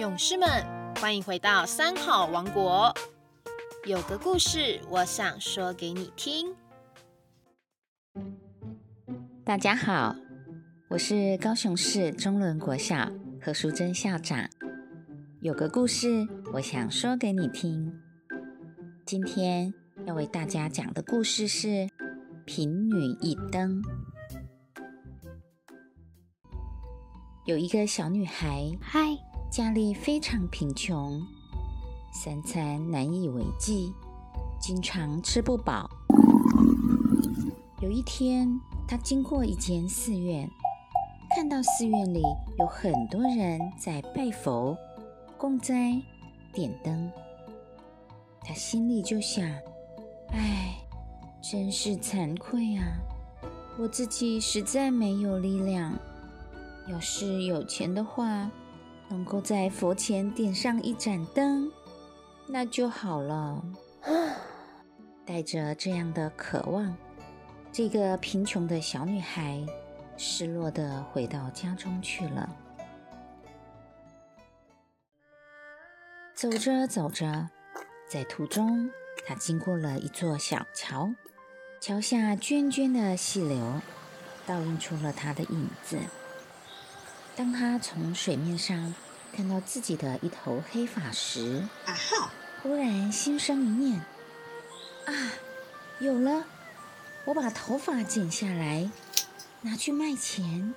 勇士们，欢迎回到三好王国。有个故事，我想说给你听。大家好，我是高雄市中仑国小何淑珍校长。有个故事，我想说给你听。今天要为大家讲的故事是《贫女一灯》。有一个小女孩，嗨，家里非常贫穷，三餐难以为继，经常吃不饱。有一天，他经过一间寺院，看到寺院里有很多人在拜佛、供斋、点灯。他心里就想：唉，真是惭愧啊！我自己实在没有力量。要是有钱的话，能够在佛前点上一盏灯，那就好了。带着这样的渴望，这个贫穷的小女孩失落的回到家中去了。走着走着，在途中，她经过了一座小桥，桥下涓涓的细流，倒映出了她的影子。当他从水面上看到自己的一头黑发时，啊哈！忽然心生一念：啊，有了！我把头发剪下来，拿去卖钱，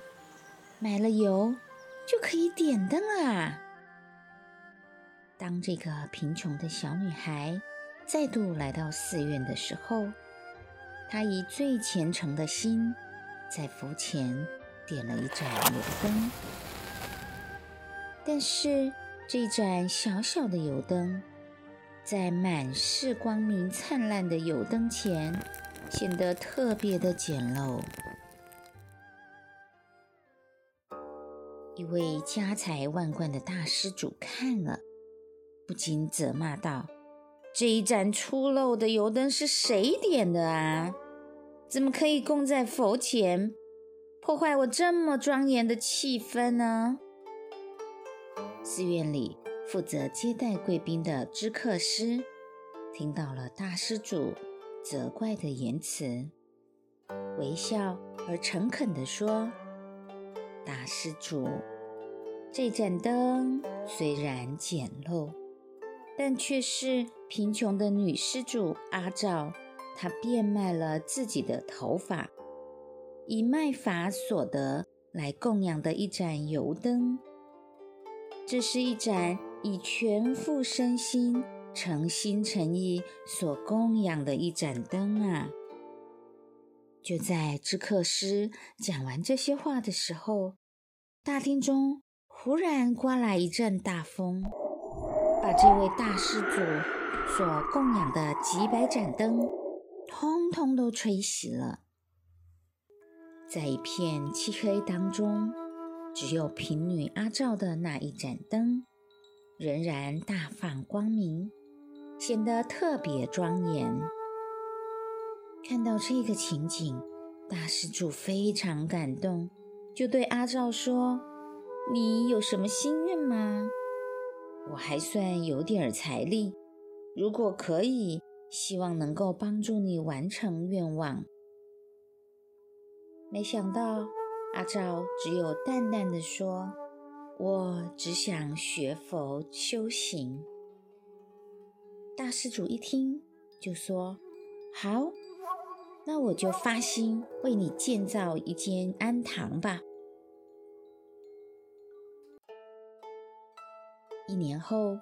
买了油，就可以点灯了。当这个贫穷的小女孩再度来到寺院的时候，她以最虔诚的心在佛前。点了一盏油灯，但是这盏小小的油灯，在满是光明灿烂的油灯前，显得特别的简陋。一位家财万贯的大施主看了，不禁责骂道：“这一盏粗陋的油灯是谁点的啊？怎么可以供在佛前？”破坏我这么庄严的气氛呢？寺院里负责接待贵宾的知客师听到了大施主责怪的言辞，微笑而诚恳地说：“大施主，这盏灯虽然简陋，但却是贫穷的女施主阿照，她变卖了自己的头发。”以卖法所得来供养的一盏油灯，这是一盏以全副身心、诚心诚意所供养的一盏灯啊！就在知客师讲完这些话的时候，大厅中忽然刮来一阵大风，把这位大师祖所供养的几百盏灯，通通都吹熄了。在一片漆黑当中，只有贫女阿照的那一盏灯仍然大放光明，显得特别庄严。看到这个情景，大施主非常感动，就对阿照说：“你有什么心愿吗？我还算有点财力，如果可以，希望能够帮助你完成愿望。”没想到阿照只有淡淡的说：“我只想学佛修行。”大施主一听就说：“好，那我就发心为你建造一间庵堂吧。”一年后，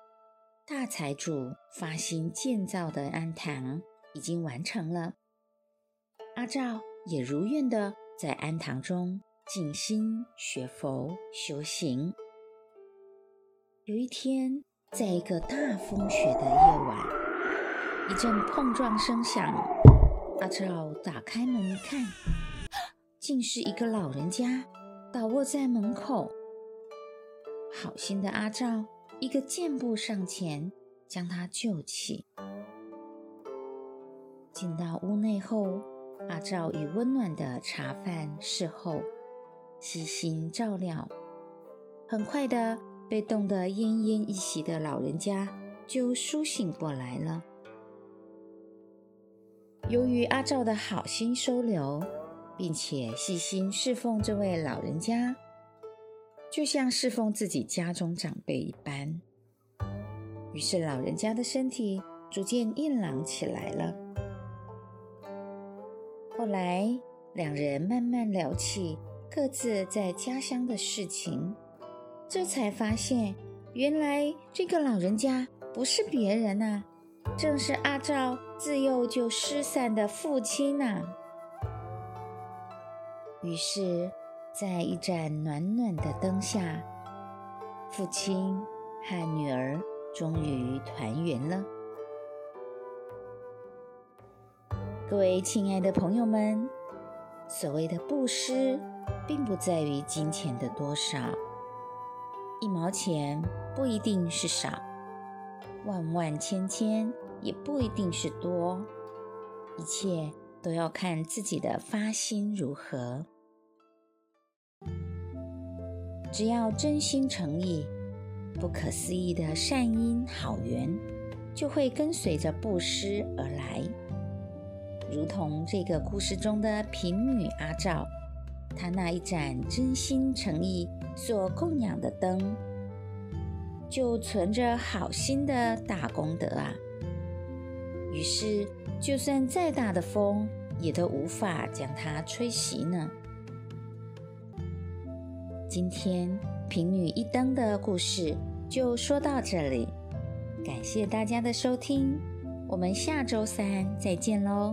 大财主发心建造的庵堂已经完成了，阿照也如愿的。在庵堂中静心学佛修行。有一天，在一个大风雪的夜晚，一阵碰撞声响。阿照打开门一看，竟是一个老人家倒卧在门口。好心的阿照一个箭步上前，将他救起。进到屋内后。阿照以温暖的茶饭侍候，细心照料，很快的被冻得奄奄一息的老人家就苏醒过来了。由于阿照的好心收留，并且细心侍奉这位老人家，就像侍奉自己家中长辈一般，于是老人家的身体逐渐硬朗起来了。后来，两人慢慢聊起各自在家乡的事情。这才发现，原来这个老人家不是别人呐，正是阿照自幼就失散的父亲呐。于是，在一盏暖暖的灯下，父亲和女儿终于团圆了。各位亲爱的朋友们，所谓的布施，并不在于金钱的多少。一毛钱不一定是少，万万千千也不一定是多，一切都要看自己的发心如何。只要真心诚意，不可思议的善因好缘就会跟随着布施而来。如同这个故事中的贫女阿照，她那一盏真心诚意。所供养的灯，就存着好心的大功德啊！于是，就算再大的风，也都无法将它吹熄呢。今天贫女一灯的故事就说到这里，感谢大家的收听，我们下周三再见喽。